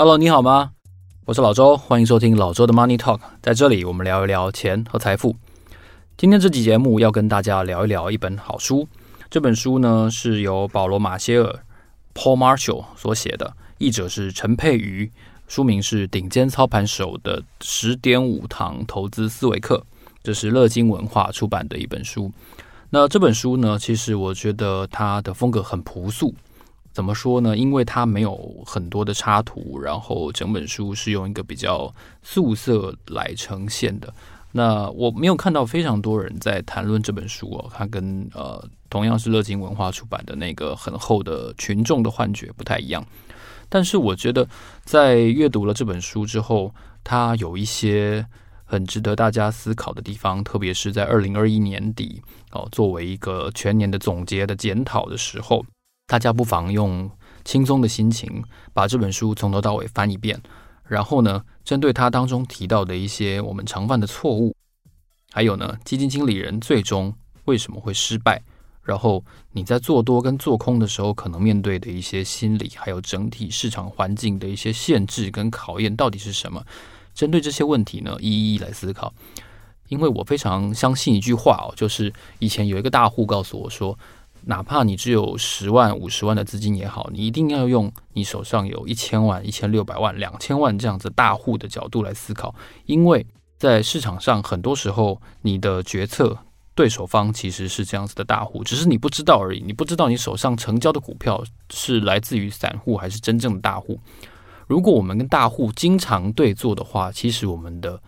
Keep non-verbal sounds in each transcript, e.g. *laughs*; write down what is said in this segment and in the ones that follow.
Hello，你好吗？我是老周，欢迎收听老周的 Money Talk。在这里，我们聊一聊钱和财富。今天这期节目要跟大家聊一聊一本好书。这本书呢是由保罗·马歇尔 （Paul Marshall） 所写的，译者是陈佩瑜，书名是《顶尖操盘手的十点五堂投资思维课》，这是乐金文化出版的一本书。那这本书呢，其实我觉得它的风格很朴素。怎么说呢？因为它没有很多的插图，然后整本书是用一个比较素色来呈现的。那我没有看到非常多人在谈论这本书哦，它跟呃同样是乐金文化出版的那个很厚的群众的幻觉不太一样。但是我觉得在阅读了这本书之后，它有一些很值得大家思考的地方，特别是在二零二一年底哦，作为一个全年的总结的检讨的时候。大家不妨用轻松的心情把这本书从头到尾翻一遍，然后呢，针对它当中提到的一些我们常犯的错误，还有呢，基金经理人最终为什么会失败，然后你在做多跟做空的时候可能面对的一些心理，还有整体市场环境的一些限制跟考验到底是什么？针对这些问题呢，一一来思考。因为我非常相信一句话哦，就是以前有一个大户告诉我说。哪怕你只有十万、五十万的资金也好，你一定要用你手上有一千万、一千六百万、两千万这样子大户的角度来思考，因为在市场上很多时候，你的决策对手方其实是这样子的大户，只是你不知道而已。你不知道你手上成交的股票是来自于散户还是真正的大户。如果我们跟大户经常对做的话，其实我们的。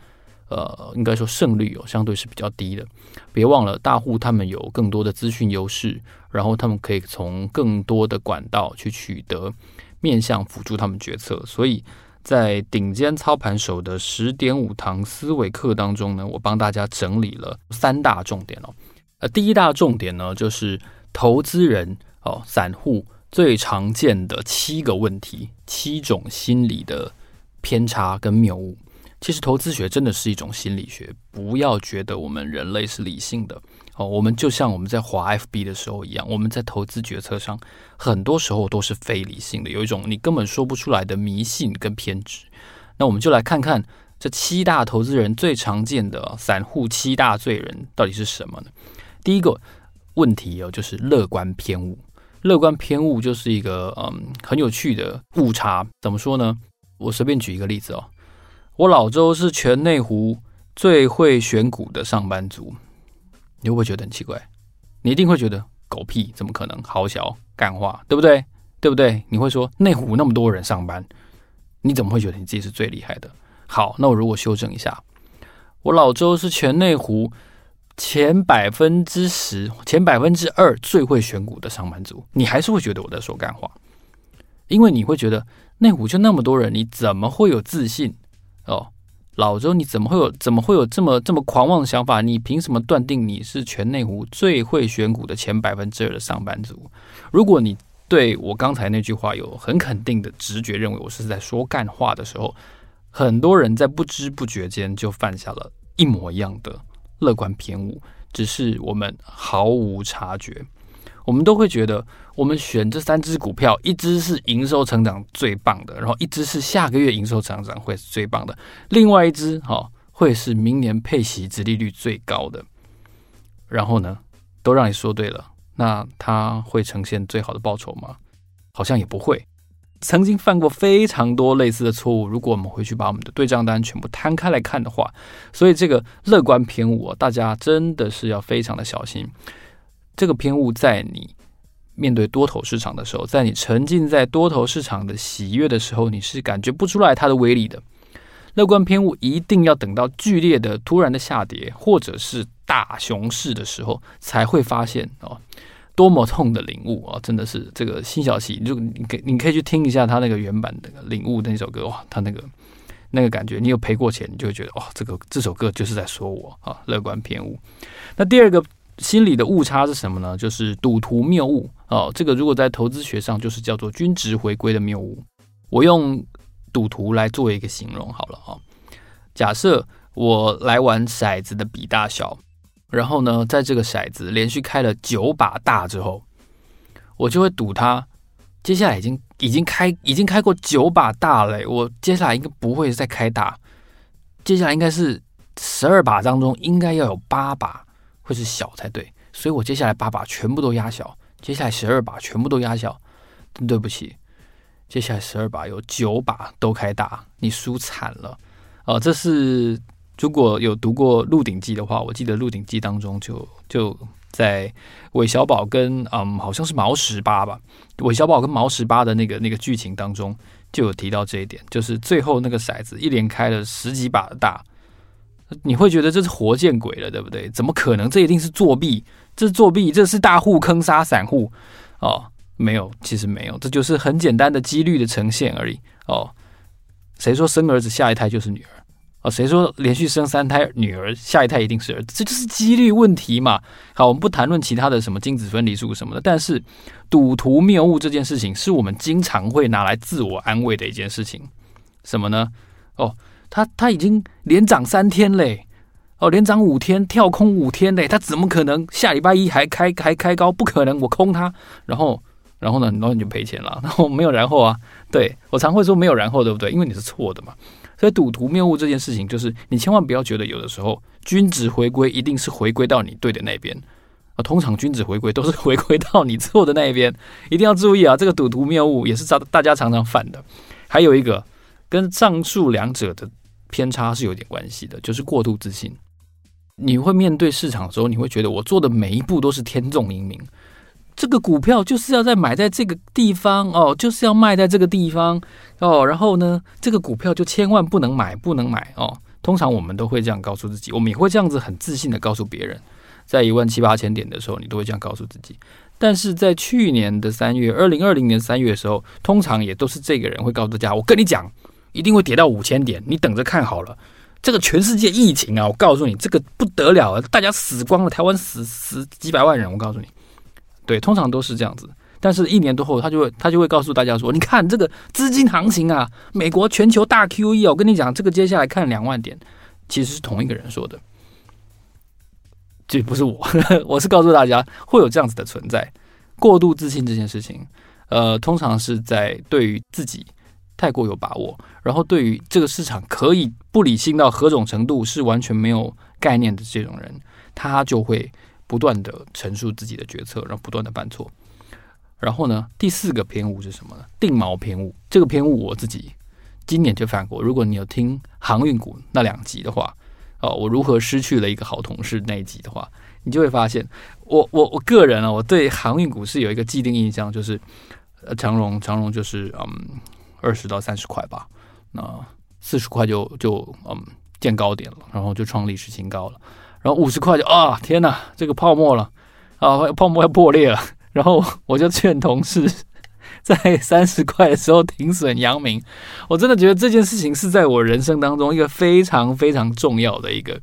呃，应该说胜率有相对是比较低的。别忘了，大户他们有更多的资讯优势，然后他们可以从更多的管道去取得面向辅助他们决策。所以在顶尖操盘手的十点五堂思维课当中呢，我帮大家整理了三大重点哦。呃，第一大重点呢，就是投资人哦，散户最常见的七个问题，七种心理的偏差跟谬误。其实投资学真的是一种心理学，不要觉得我们人类是理性的哦。我们就像我们在滑 FB 的时候一样，我们在投资决策上很多时候都是非理性的，有一种你根本说不出来的迷信跟偏执。那我们就来看看这七大投资人最常见的散户七大罪人到底是什么呢？第一个问题哦，就是乐观偏误。乐观偏误就是一个嗯很有趣的误差。怎么说呢？我随便举一个例子哦。我老周是全内湖最会选股的上班族，你会不会觉得很奇怪？你一定会觉得狗屁，怎么可能？好小干话，对不对？对不对？你会说内湖那么多人上班，你怎么会觉得你自己是最厉害的？好，那我如果修正一下，我老周是全内湖前百分之十、前百分之二最会选股的上班族，你还是会觉得我在说干话，因为你会觉得内湖就那么多人，你怎么会有自信？哦，老周，你怎么会有怎么会有这么这么狂妄的想法？你凭什么断定你是全内湖最会选股的前百分之二的上班族？如果你对我刚才那句话有很肯定的直觉，认为我是在说干话的时候，很多人在不知不觉间就犯下了一模一样的乐观偏误，只是我们毫无察觉。我们都会觉得，我们选这三只股票，一只是营收成长最棒的，然后一只是下个月营收成长会是最棒的，另外一只哈会是明年配息殖利率最高的。然后呢，都让你说对了，那它会呈现最好的报酬吗？好像也不会。曾经犯过非常多类似的错误，如果我们回去把我们的对账单全部摊开来看的话，所以这个乐观偏误，大家真的是要非常的小心。这个偏误在你面对多头市场的时候，在你沉浸在多头市场的喜悦的时候，你是感觉不出来它的威力的。乐观偏误一定要等到剧烈的、突然的下跌，或者是大熊市的时候，才会发现哦，多么痛的领悟啊！真的是这个辛晓琪，就你可你可以去听一下他那个原版的领悟那首歌哇，他那个那个感觉，你有赔过钱，你就会觉得哇，这个这首歌就是在说我啊，乐观偏误。那第二个。心理的误差是什么呢？就是赌徒谬误哦。这个如果在投资学上，就是叫做均值回归的谬误。我用赌徒来做一个形容好了哈、哦。假设我来玩骰子的比大小，然后呢，在这个骰子连续开了九把大之后，我就会赌它接下来已经已经开已经开过九把大了，我接下来应该不会再开大，接下来应该是十二把当中应该要有八把会是小才对，所以我接下来八把全部都压小，接下来十二把全部都压小，真对不起，接下来十二把有九把都开大，你输惨了、呃，这是如果有读过《鹿鼎记》的话，我记得《鹿鼎记》当中就就。在韦小宝跟嗯，好像是毛十八吧，韦小宝跟毛十八的那个那个剧情当中就有提到这一点，就是最后那个骰子一连开了十几把的大，你会觉得这是活见鬼了，对不对？怎么可能？这一定是作弊，这作弊，这是大户坑杀散户哦。没有，其实没有，这就是很简单的几率的呈现而已哦。谁说生儿子下一胎就是女儿？哦，谁说连续生三胎女儿，下一胎一定是儿子？这就是几率问题嘛。好，我们不谈论其他的什么精子分离术什么的，但是赌徒谬误这件事情是我们经常会拿来自我安慰的一件事情。什么呢？哦，他他已经连涨三天嘞，哦，连涨五天，跳空五天嘞，他怎么可能下礼拜一还开还开高？不可能，我空他，然后然后呢，然后你就赔钱了。*laughs* 然后没有然后啊，对，我常会说没有然后，对不对？因为你是错的嘛。所以赌徒谬误这件事情，就是你千万不要觉得有的时候均值回归一定是回归到你对的那边啊。通常均值回归都是回归到你错的那一边，一定要注意啊！这个赌徒谬误也是大家常常犯的。还有一个跟上述两者的偏差是有点关系的，就是过度自信。你会面对市场的时候，你会觉得我做的每一步都是天纵英明。这个股票就是要在买在这个地方哦，就是要卖在这个地方哦。然后呢，这个股票就千万不能买，不能买哦。通常我们都会这样告诉自己，我们也会这样子很自信的告诉别人，在一万七八千点的时候，你都会这样告诉自己。但是在去年的三月，二零二零年三月的时候，通常也都是这个人会告诉大家，我跟你讲，一定会跌到五千点，你等着看好了。这个全世界疫情啊，我告诉你，这个不得了啊，大家死光了，台湾死死几百万人，我告诉你。对，通常都是这样子，但是一年多后，他就会他就会告诉大家说：“你看这个资金行情啊，美国全球大 QE 哦，我跟你讲，这个接下来看两万点，其实是同一个人说的，这不是我，*laughs* 我是告诉大家会有这样子的存在。过度自信这件事情，呃，通常是在对于自己太过有把握，然后对于这个市场可以不理性到何种程度是完全没有概念的这种人，他就会。”不断的陈述自己的决策，然后不断的犯错。然后呢，第四个偏误是什么呢？定锚偏误。这个偏误我自己今年就犯过。如果你有听航运股那两集的话，哦，我如何失去了一个好同事那一集的话，你就会发现，我我我个人啊，我对航运股是有一个既定印象，就是呃，长荣长荣就是嗯二十到三十块吧，那四十块就就嗯见高点了，然后就创历史新高了。然后五十块就啊，天哪，这个泡沫了啊，泡沫要破裂了。然后我就劝同事在三十块的时候停损阳明。我真的觉得这件事情是在我人生当中一个非常非常重要的一个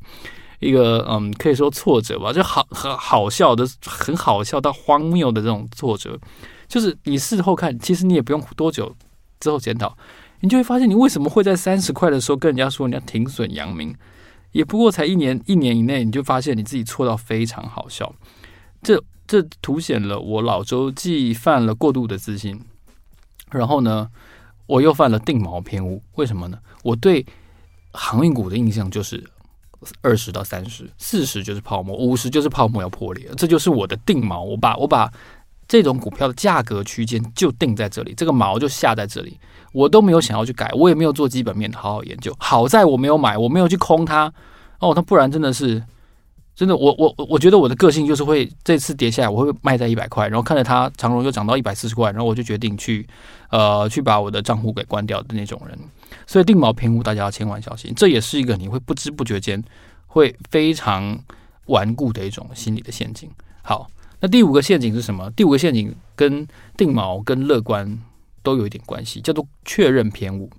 一个嗯，可以说挫折吧，就好很好笑的，很好笑到荒谬的这种挫折。就是你事后看，其实你也不用多久之后检讨，你就会发现你为什么会在三十块的时候跟人家说你要停损阳明。也不过才一年，一年以内你就发现你自己错到非常好笑，这这凸显了我老周既犯了过度的自信，然后呢，我又犯了定锚偏误。为什么呢？我对航运股的印象就是二十到三十，四十就是泡沫，五十就是泡沫要破裂，这就是我的定锚。我把我把这种股票的价格区间就定在这里，这个锚就下在这里。我都没有想要去改，我也没有做基本面好好研究。好在我没有买，我没有去空它哦。那不然真的是真的，我我我觉得我的个性就是会这次跌下来，我会卖在一百块，然后看着它长荣又涨到一百四十块，然后我就决定去呃去把我的账户给关掉的那种人。所以定锚偏误，大家要千万小心，这也是一个你会不知不觉间会非常顽固的一种心理的陷阱。好，那第五个陷阱是什么？第五个陷阱跟定锚跟乐观。都有一点关系，叫做确认偏误。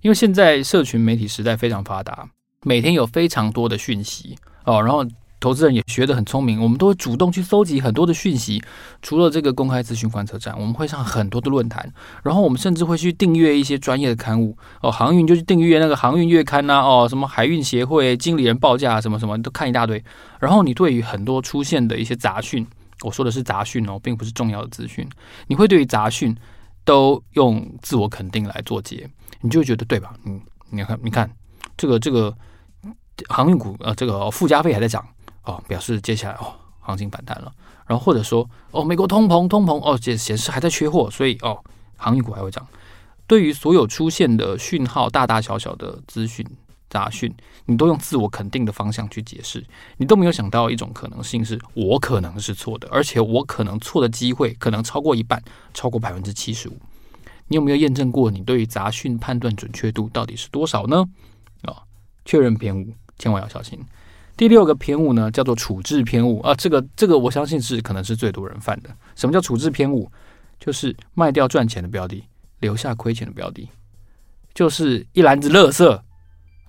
因为现在社群媒体时代非常发达，每天有非常多的讯息哦，然后投资人也学得很聪明，我们都会主动去搜集很多的讯息。除了这个公开资讯观测站，我们会上很多的论坛，然后我们甚至会去订阅一些专业的刊物哦，航运就去订阅那个航运月刊呐，哦，什么海运协会经理人报价什么什么都看一大堆。然后你对于很多出现的一些杂讯，我说的是杂讯哦，并不是重要的资讯，你会对于杂讯。都用自我肯定来做结，你就觉得对吧？嗯，你看，你看这个这个航运股呃，这个附加费还在涨哦，表示接下来哦行情反弹了。然后或者说哦，美国通膨通膨哦，显显示还在缺货，所以哦航运股还会涨。对于所有出现的讯号，大大小小的资讯杂讯，你都用自我肯定的方向去解释，你都没有想到一种可能性是我可能是错的，而且我可能错的机会可能超过一半，超过百分之七十五。你有没有验证过你对于杂讯判断准确度到底是多少呢？啊、确认偏误，千万要小心。第六个偏误呢，叫做处置偏误啊，这个这个我相信是可能是最多人犯的。什么叫处置偏误？就是卖掉赚钱的标的。留下亏钱的标的，就是一篮子垃圾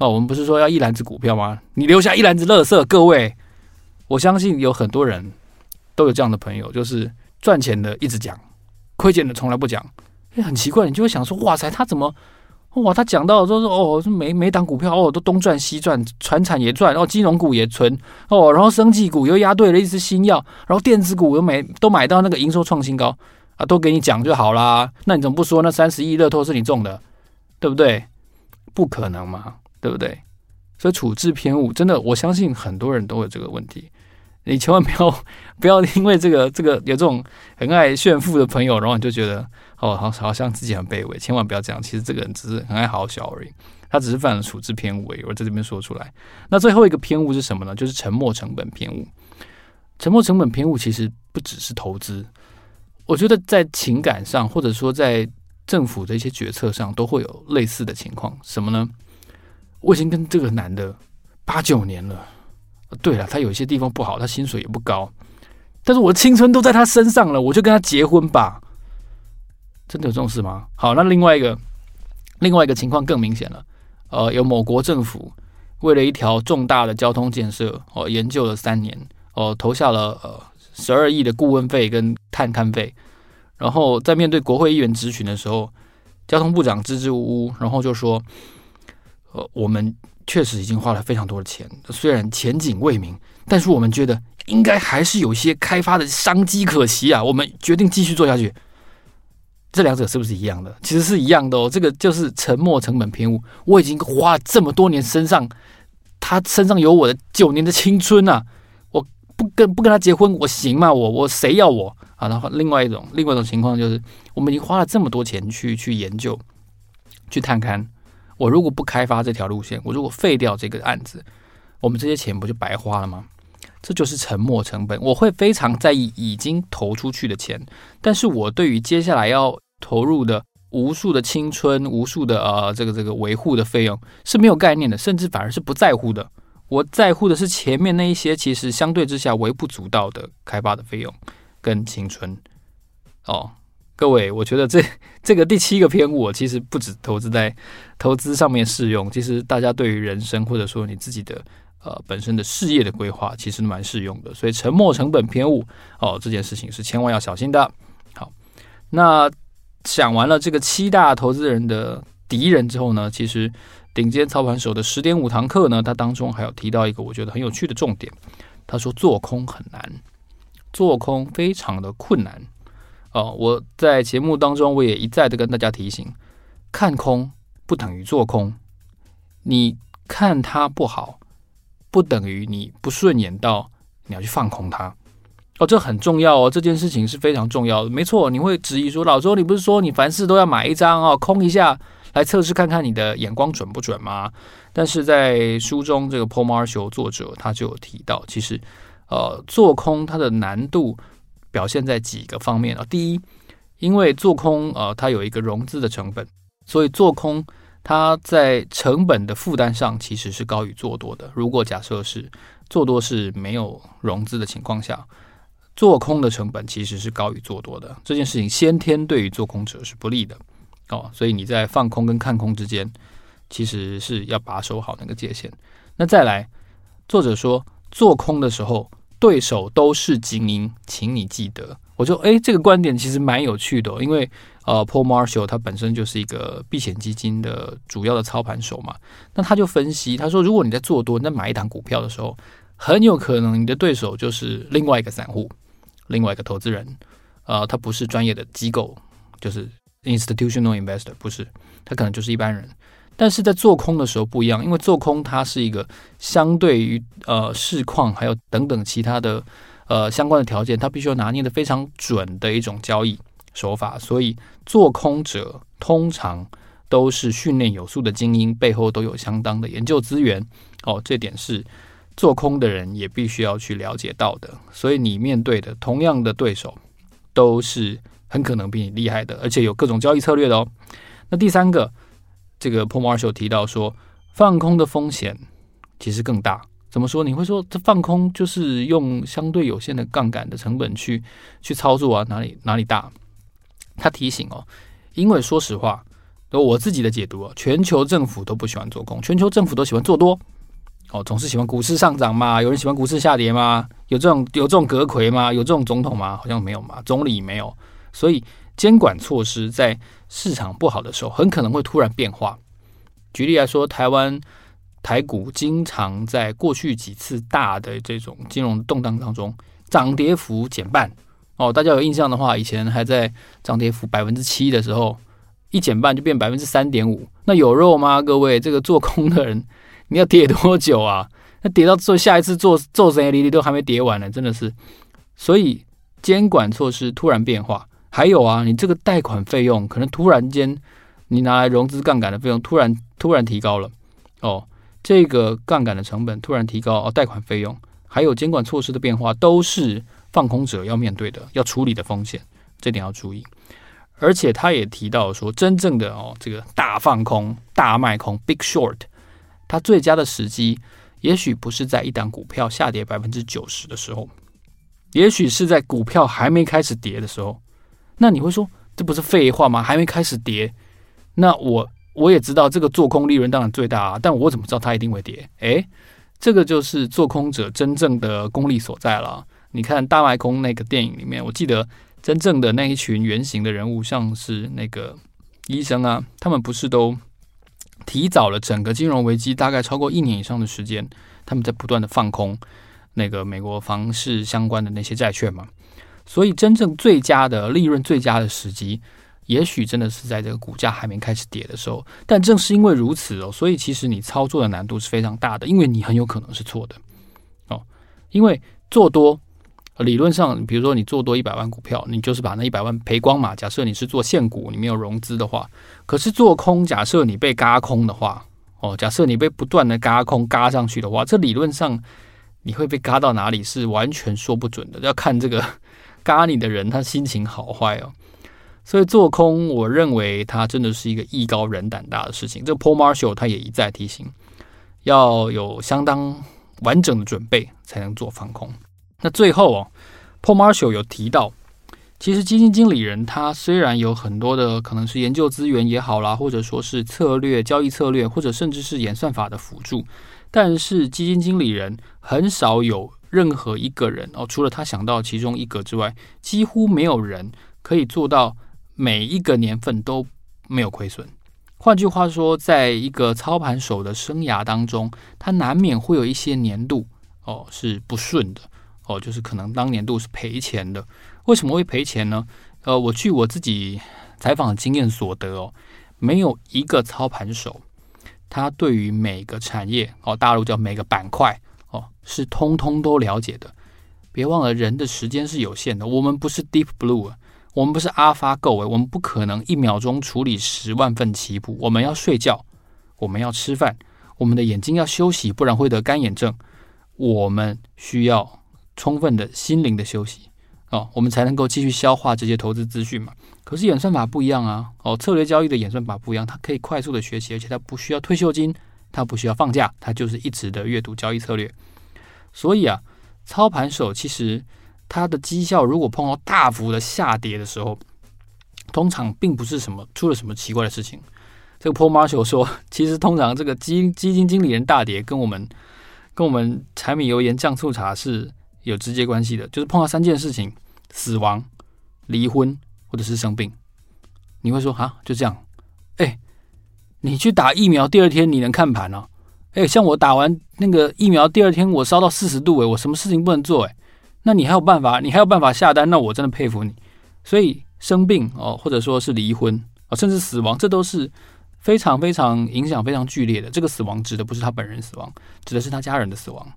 哦。我们不是说要一篮子股票吗？你留下一篮子垃圾，各位，我相信有很多人都有这样的朋友，就是赚钱的一直讲，亏钱的从来不讲。哎，很奇怪，你就会想说，哇塞，他怎么哇？他讲到说说哦，每每档股票哦，都东赚西赚，传产也赚，哦，金融股也存哦，然后生技股又压对了一支新药，然后电子股又买都买到那个营收创新高。啊，都给你讲就好啦。那你怎么不说那三十亿乐透是你中的，对不对？不可能嘛，对不对？所以处置偏误，真的，我相信很多人都有这个问题。你千万不要 *laughs* 不要因为这个这个有这种很爱炫富的朋友，然后你就觉得哦，好好像自己很卑微。千万不要这样，其实这个人只是很爱好小而已，他只是犯了处置偏误而已。我在这边说出来。那最后一个偏误是什么呢？就是沉没成本偏误。沉没成本偏误其实不只是投资。我觉得在情感上，或者说在政府的一些决策上，都会有类似的情况。什么呢？我已经跟这个男的八九年了。对了，他有些地方不好，他薪水也不高，但是我的青春都在他身上了，我就跟他结婚吧。真的有这种事吗？好，那另外一个，另外一个情况更明显了。呃，有某国政府为了一条重大的交通建设，哦、呃，研究了三年，哦、呃，投下了呃。十二亿的顾问费跟探勘费，然后在面对国会议员质询的时候，交通部长支支吾吾，然后就说：“呃，我们确实已经花了非常多的钱，虽然前景未明，但是我们觉得应该还是有些开发的商机可期啊，我们决定继续做下去。”这两者是不是一样的？其实是一样的哦。这个就是沉没成本偏误。我已经花这么多年身上，他身上有我的九年的青春啊。我不跟不跟他结婚，我行吗？我我谁要我啊？然后另外一种另外一种情况就是，我们已经花了这么多钱去去研究、去探勘，我如果不开发这条路线，我如果废掉这个案子，我们这些钱不就白花了吗？这就是沉没成本。我会非常在意已经投出去的钱，但是我对于接下来要投入的无数的青春、无数的呃这个这个维护的费用是没有概念的，甚至反而是不在乎的。我在乎的是前面那一些，其实相对之下微不足道的开发的费用跟青春。哦，各位，我觉得这这个第七个偏误，其实不止投资在投资上面适用，其实大家对于人生或者说你自己的呃本身的事业的规划，其实蛮适用的。所以沉没成本偏误哦，这件事情是千万要小心的。好，那讲完了这个七大投资人的敌人之后呢，其实。顶尖操盘手的十点五堂课呢，他当中还有提到一个我觉得很有趣的重点。他说做空很难，做空非常的困难。哦，我在节目当中我也一再的跟大家提醒，看空不等于做空。你看它不好，不等于你不顺眼到你要去放空它。哦，这很重要哦，这件事情是非常重要的。没错，你会质疑说，老周，你不是说你凡事都要买一张哦，空一下？来测试看看你的眼光准不准吗？但是在书中，这个 Paul Marshall 作者他就有提到，其实呃，做空它的难度表现在几个方面啊。第一，因为做空呃，它有一个融资的成本，所以做空它在成本的负担上其实是高于做多的。如果假设是做多是没有融资的情况下，做空的成本其实是高于做多的。这件事情先天对于做空者是不利的。哦，所以你在放空跟看空之间，其实是要把守好那个界限。那再来，作者说做空的时候，对手都是精英，请你记得。我就诶，这个观点其实蛮有趣的，因为呃，Paul Marshall 他本身就是一个避险基金的主要的操盘手嘛。那他就分析，他说，如果你在做多，你在买一档股票的时候，很有可能你的对手就是另外一个散户，另外一个投资人，呃，他不是专业的机构，就是。institutional investor，不是，他可能就是一般人。但是在做空的时候不一样，因为做空它是一个相对于呃市况还有等等其他的呃相关的条件，它必须要拿捏的非常准的一种交易手法，所以做空者通常都是训练有素的精英，背后都有相当的研究资源哦，这点是做空的人也必须要去了解到的。所以你面对的同样的对手，都是很可能比你厉害的，而且有各种交易策略的哦。那第三个。这个 Paul Marshall 提到说，放空的风险其实更大。怎么说？你会说这放空就是用相对有限的杠杆的成本去去操作啊？哪里哪里大？他提醒哦，因为说实话，我自己的解读啊，全球政府都不喜欢做空，全球政府都喜欢做多。哦，总是喜欢股市上涨嘛？有人喜欢股市下跌吗？有这种有这种阁揆吗？有这种总统吗？好像没有嘛，总理没有，所以。监管措施在市场不好的时候，很可能会突然变化。举例来说，台湾台股经常在过去几次大的这种金融动荡当中，涨跌幅减半。哦，大家有印象的话，以前还在涨跌幅百分之七的时候，一减半就变百分之三点五。那有肉吗？各位，这个做空的人，你要跌多久啊？那跌到做下一次做做谁离离都还没跌完呢，真的是。所以监管措施突然变化。还有啊，你这个贷款费用可能突然间，你拿来融资杠杆的费用突然突然提高了哦，这个杠杆的成本突然提高哦，贷款费用还有监管措施的变化，都是放空者要面对的、要处理的风险，这点要注意。而且他也提到说，真正的哦，这个大放空、大卖空 （big short），它最佳的时机，也许不是在一档股票下跌百分之九十的时候，也许是在股票还没开始跌的时候。那你会说，这不是废话吗？还没开始跌，那我我也知道这个做空利润当然最大啊，但我怎么知道它一定会跌？诶，这个就是做空者真正的功力所在了。你看大麦空那个电影里面，我记得真正的那一群原型的人物，像是那个医生啊，他们不是都提早了整个金融危机大概超过一年以上的时间，他们在不断的放空那个美国房市相关的那些债券嘛。所以，真正最佳的利润最佳的时机，也许真的是在这个股价还没开始跌的时候。但正是因为如此哦，所以其实你操作的难度是非常大的，因为你很有可能是错的哦。因为做多，理论上，比如说你做多一百万股票，你就是把那一百万赔光嘛。假设你是做现股，你没有融资的话，可是做空，假设你被嘎空的话，哦，假设你被不断的嘎空嘎上去的话，这理论上你会被嘎到哪里是完全说不准的，要看这个。嘎你的人，他心情好坏哦，所以做空，我认为他真的是一个艺高人胆大的事情。这个 Paul Marshall 他也一再提醒，要有相当完整的准备才能做放空。那最后哦，Paul Marshall 有提到，其实基金经理人他虽然有很多的可能是研究资源也好啦，或者说是策略交易策略，或者甚至是演算法的辅助，但是基金经理人很少有。任何一个人哦，除了他想到其中一个之外，几乎没有人可以做到每一个年份都没有亏损。换句话说，在一个操盘手的生涯当中，他难免会有一些年度哦是不顺的哦，就是可能当年度是赔钱的。为什么会赔钱呢？呃，我据我自己采访经验所得哦，没有一个操盘手他对于每个产业哦，大陆叫每个板块。是通通都了解的。别忘了，人的时间是有限的。我们不是 Deep Blue，我们不是 AlphaGo，我们不可能一秒钟处理十万份棋谱。我们要睡觉，我们要吃饭，我们的眼睛要休息，不然会得干眼症。我们需要充分的心灵的休息哦，我们才能够继续消化这些投资资讯嘛。可是演算法不一样啊，哦，策略交易的演算法不一样，它可以快速的学习，而且它不需要退休金。它不需要放假，它就是一直的阅读交易策略。所以啊，操盘手其实他的绩效如果碰到大幅的下跌的时候，通常并不是什么出了什么奇怪的事情。这个 Paul Marshall 说，其实通常这个基基金经理人大跌跟我们跟我们柴米油盐酱醋茶是有直接关系的，就是碰到三件事情：死亡、离婚或者是生病。你会说啊，就这样？哎。你去打疫苗，第二天你能看盘哦？诶，像我打完那个疫苗，第二天我烧到四十度，诶，我什么事情不能做？诶，那你还有办法？你还有办法下单？那我真的佩服你。所以生病哦，或者说是离婚啊，甚至死亡，这都是非常非常影响非常剧烈的。这个死亡指的不是他本人死亡，指的是他家人的死亡。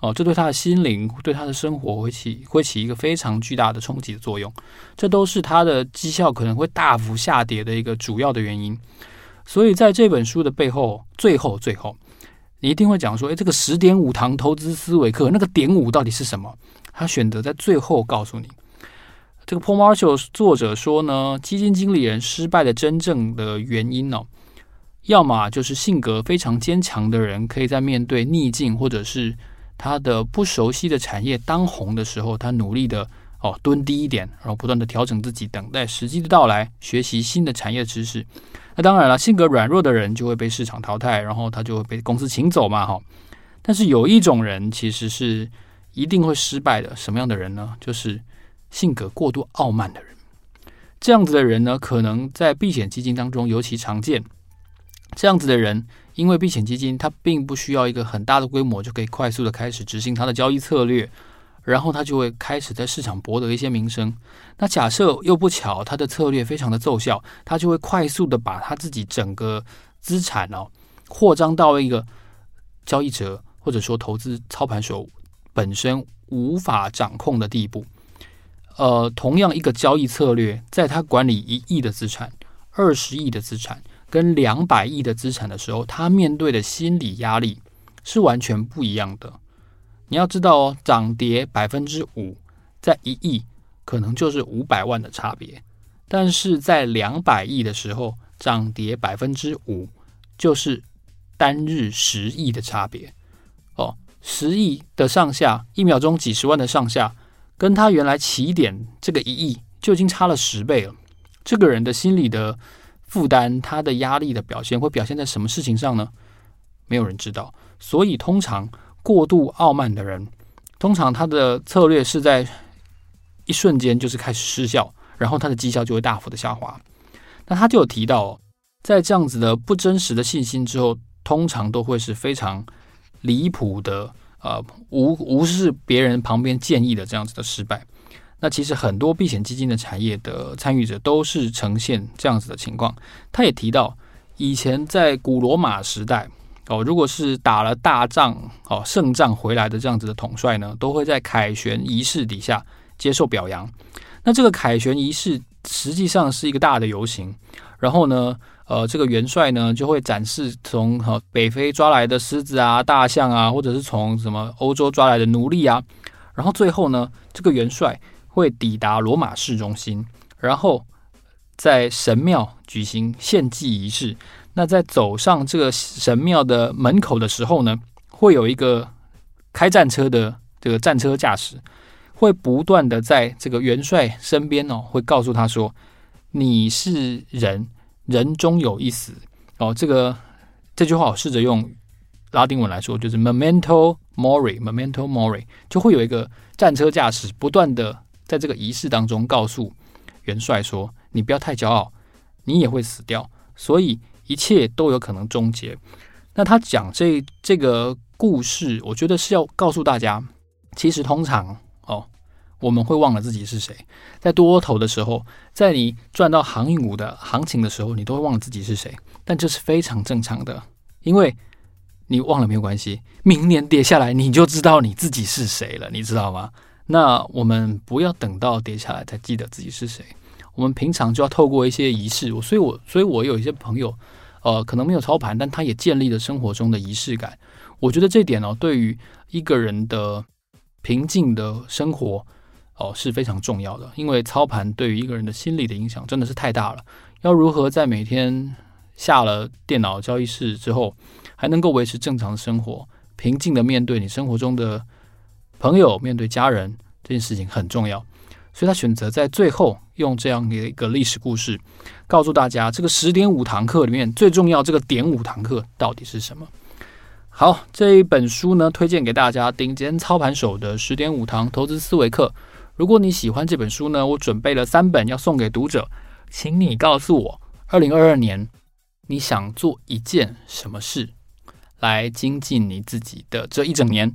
哦，这对他的心灵、对他的生活会起会起一个非常巨大的冲击的作用。这都是他的绩效可能会大幅下跌的一个主要的原因。所以在这本书的背后，最后最后，你一定会讲说：“诶，这个十点五堂投资思维课，那个点五到底是什么？”他选择在最后告诉你。这个 Paul Marshall 作者说呢，基金经理人失败的真正的原因呢、要么就是性格非常坚强的人，可以在面对逆境或者是他的不熟悉的产业当红的时候，他努力的哦蹲低一点，然后不断的调整自己，等待时机的到来，学习新的产业知识。那当然了，性格软弱的人就会被市场淘汰，然后他就会被公司请走嘛，哈。但是有一种人其实是一定会失败的，什么样的人呢？就是性格过度傲慢的人。这样子的人呢，可能在避险基金当中尤其常见。这样子的人，因为避险基金它并不需要一个很大的规模就可以快速的开始执行它的交易策略。然后他就会开始在市场博得一些名声。那假设又不巧，他的策略非常的奏效，他就会快速的把他自己整个资产哦扩张到一个交易者或者说投资操盘手本身无法掌控的地步。呃，同样一个交易策略，在他管理一亿的资产、二十亿的资产跟两百亿的资产的时候，他面对的心理压力是完全不一样的。你要知道哦，涨跌百分之五，在一亿可能就是五百万的差别，但是在两百亿的时候，涨跌百分之五就是单日十亿的差别哦，十亿的上下，一秒钟几十万的上下，跟他原来起点这个一亿就已经差了十倍了。这个人的心理的负担，他的压力的表现会表现在什么事情上呢？没有人知道，所以通常。过度傲慢的人，通常他的策略是在一瞬间就是开始失效，然后他的绩效就会大幅的下滑。那他就有提到，在这样子的不真实的信心之后，通常都会是非常离谱的，呃，无无视别人旁边建议的这样子的失败。那其实很多避险基金的产业的参与者都是呈现这样子的情况。他也提到，以前在古罗马时代。哦，如果是打了大仗、哦胜仗回来的这样子的统帅呢，都会在凯旋仪式底下接受表扬。那这个凯旋仪式实际上是一个大的游行，然后呢，呃，这个元帅呢就会展示从北非抓来的狮子啊、大象啊，或者是从什么欧洲抓来的奴隶啊，然后最后呢，这个元帅会抵达罗马市中心，然后在神庙举行献祭仪式。那在走上这个神庙的门口的时候呢，会有一个开战车的这个战车驾驶，会不断的在这个元帅身边哦，会告诉他说：“你是人，人终有一死。”哦，这个这句话我试着用拉丁文来说，就是 “memento mori”，“memento mori”，就会有一个战车驾驶不断的在这个仪式当中告诉元帅说：“你不要太骄傲，你也会死掉。”所以。一切都有可能终结。那他讲这这个故事，我觉得是要告诉大家，其实通常哦，我们会忘了自己是谁。在多头的时候，在你赚到航运股的行情的时候，你都会忘了自己是谁。但这是非常正常的，因为你忘了没有关系，明年跌下来你就知道你自己是谁了，你知道吗？那我们不要等到跌下来才记得自己是谁。我们平常就要透过一些仪式，我所以我所以我有一些朋友，呃，可能没有操盘，但他也建立了生活中的仪式感。我觉得这点呢，对于一个人的平静的生活，哦，是非常重要的。因为操盘对于一个人的心理的影响真的是太大了。要如何在每天下了电脑交易室之后，还能够维持正常的生活，平静的面对你生活中的朋友，面对家人，这件事情很重要。所以他选择在最后用这样的一个历史故事，告诉大家这个十点五堂课里面最重要这个点五堂课到底是什么。好，这一本书呢，推荐给大家，顶尖操盘手的十点五堂投资思维课。如果你喜欢这本书呢，我准备了三本要送给读者，请你告诉我，二零二二年你想做一件什么事来精进你自己的这一整年？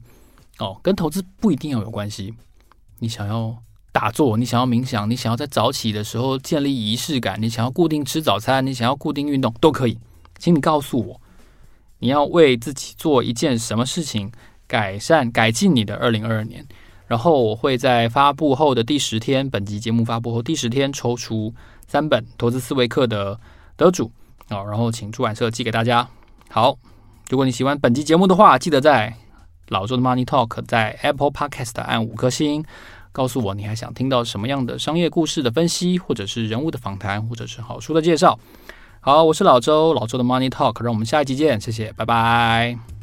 哦，跟投资不一定要有关系，你想要。打坐，你想要冥想，你想要在早起的时候建立仪式感，你想要固定吃早餐，你想要固定运动，都可以。请你告诉我，你要为自己做一件什么事情，改善、改进你的二零二二年。然后我会在发布后的第十天，本集节目发布后第十天抽出三本投资思维课的得主啊，然后请出版社寄给大家。好，如果你喜欢本集节目的话，记得在老周的 Money Talk 在 Apple Podcast 按五颗星，告诉我你还想听到什么样的商业故事的分析，或者是人物的访谈，或者是好书的介绍。好，我是老周，老周的 Money Talk，让我们下一集见，谢谢，拜拜。